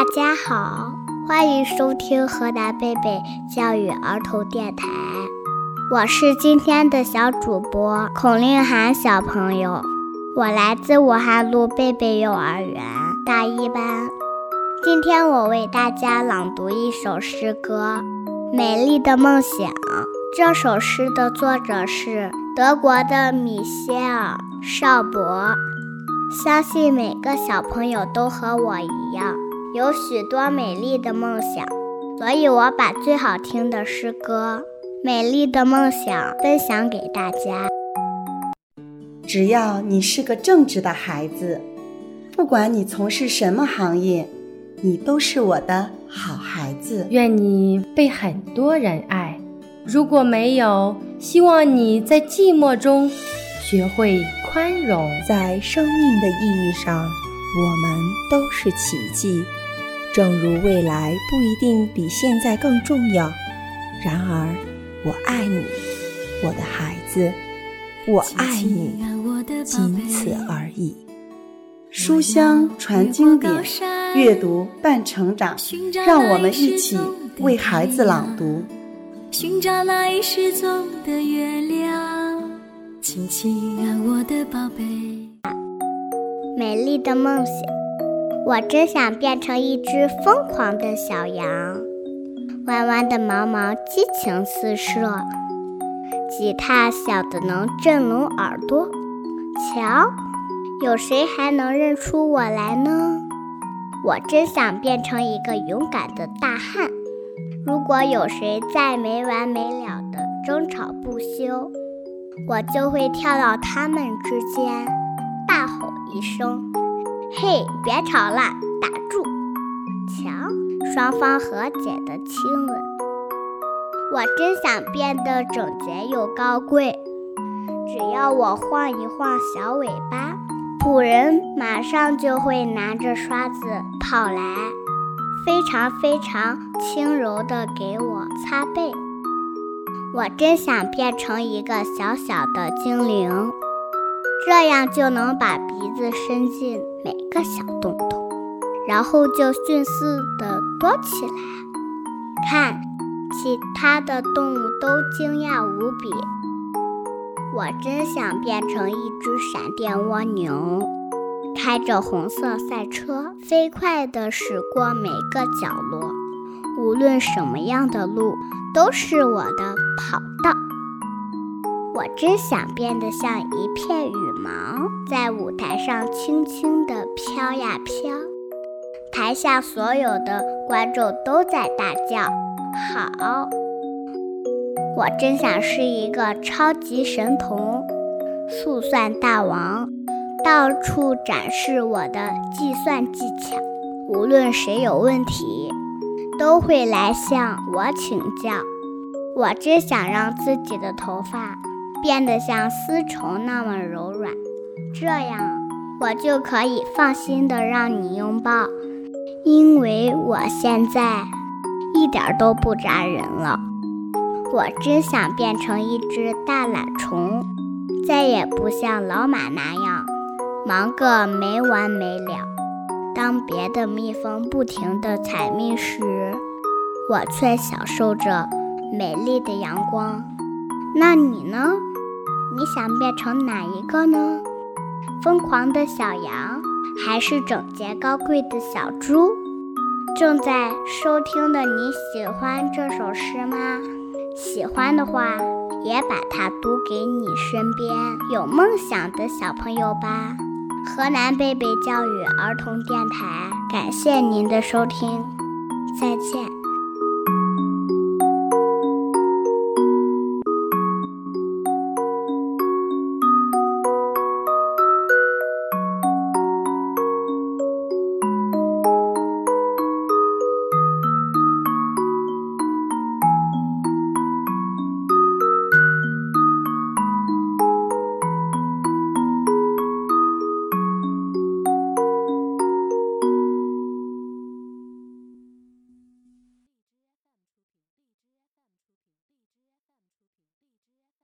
大家好，欢迎收听河南贝贝教育儿童电台，我是今天的小主播孔令涵小朋友，我来自武汉路贝贝幼儿园大一班。今天我为大家朗读一首诗歌《美丽的梦想》。这首诗的作者是德国的米歇尔·绍伯。相信每个小朋友都和我一样。有许多美丽的梦想，所以我把最好听的诗歌《美丽的梦想》分享给大家。只要你是个正直的孩子，不管你从事什么行业，你都是我的好孩子。愿你被很多人爱。如果没有，希望你在寂寞中学会宽容。在生命的意义上，我们都是奇迹。正如未来不一定比现在更重要，然而，我爱你，我的孩子，我爱你，仅此而已。书香传经典，阅读伴成长，让我们一起为孩子朗读。寻找那已失踪的月亮，亲亲啊，我的宝贝。美丽的梦想。我真想变成一只疯狂的小羊，弯弯的毛毛激情四射，吉他小的能震聋耳朵。瞧，有谁还能认出我来呢？我真想变成一个勇敢的大汉。如果有谁再没完没了的争吵不休，我就会跳到他们之间，大吼一声。嘿，别吵了，打住！瞧，双方和解的亲吻。我真想变得整洁又高贵。只要我晃一晃小尾巴，仆人马上就会拿着刷子跑来，非常非常轻柔地给我擦背。我真想变成一个小小的精灵。这样就能把鼻子伸进每个小洞洞，然后就迅速地躲起来。看，其他的动物都惊讶无比。我真想变成一只闪电蜗牛，开着红色赛车，飞快地驶过每个角落，无论什么样的路都是我的跑道。我真想变得像一片羽毛，在舞台上轻轻地飘呀飘，台下所有的观众都在大叫“好”。我真想是一个超级神童，速算大王，到处展示我的计算技巧，无论谁有问题，都会来向我请教。我真想让自己的头发。变得像丝绸那么柔软，这样我就可以放心的让你拥抱，因为我现在一点都不扎人了。我真想变成一只大懒虫，再也不像老马那样忙个没完没了。当别的蜜蜂不停地采蜜时，我却享受着美丽的阳光。那你呢？你想变成哪一个呢？疯狂的小羊，还是整洁高贵的小猪？正在收听的你喜欢这首诗吗？喜欢的话，也把它读给你身边有梦想的小朋友吧。河南贝贝教育儿童电台，感谢您的收听，再见。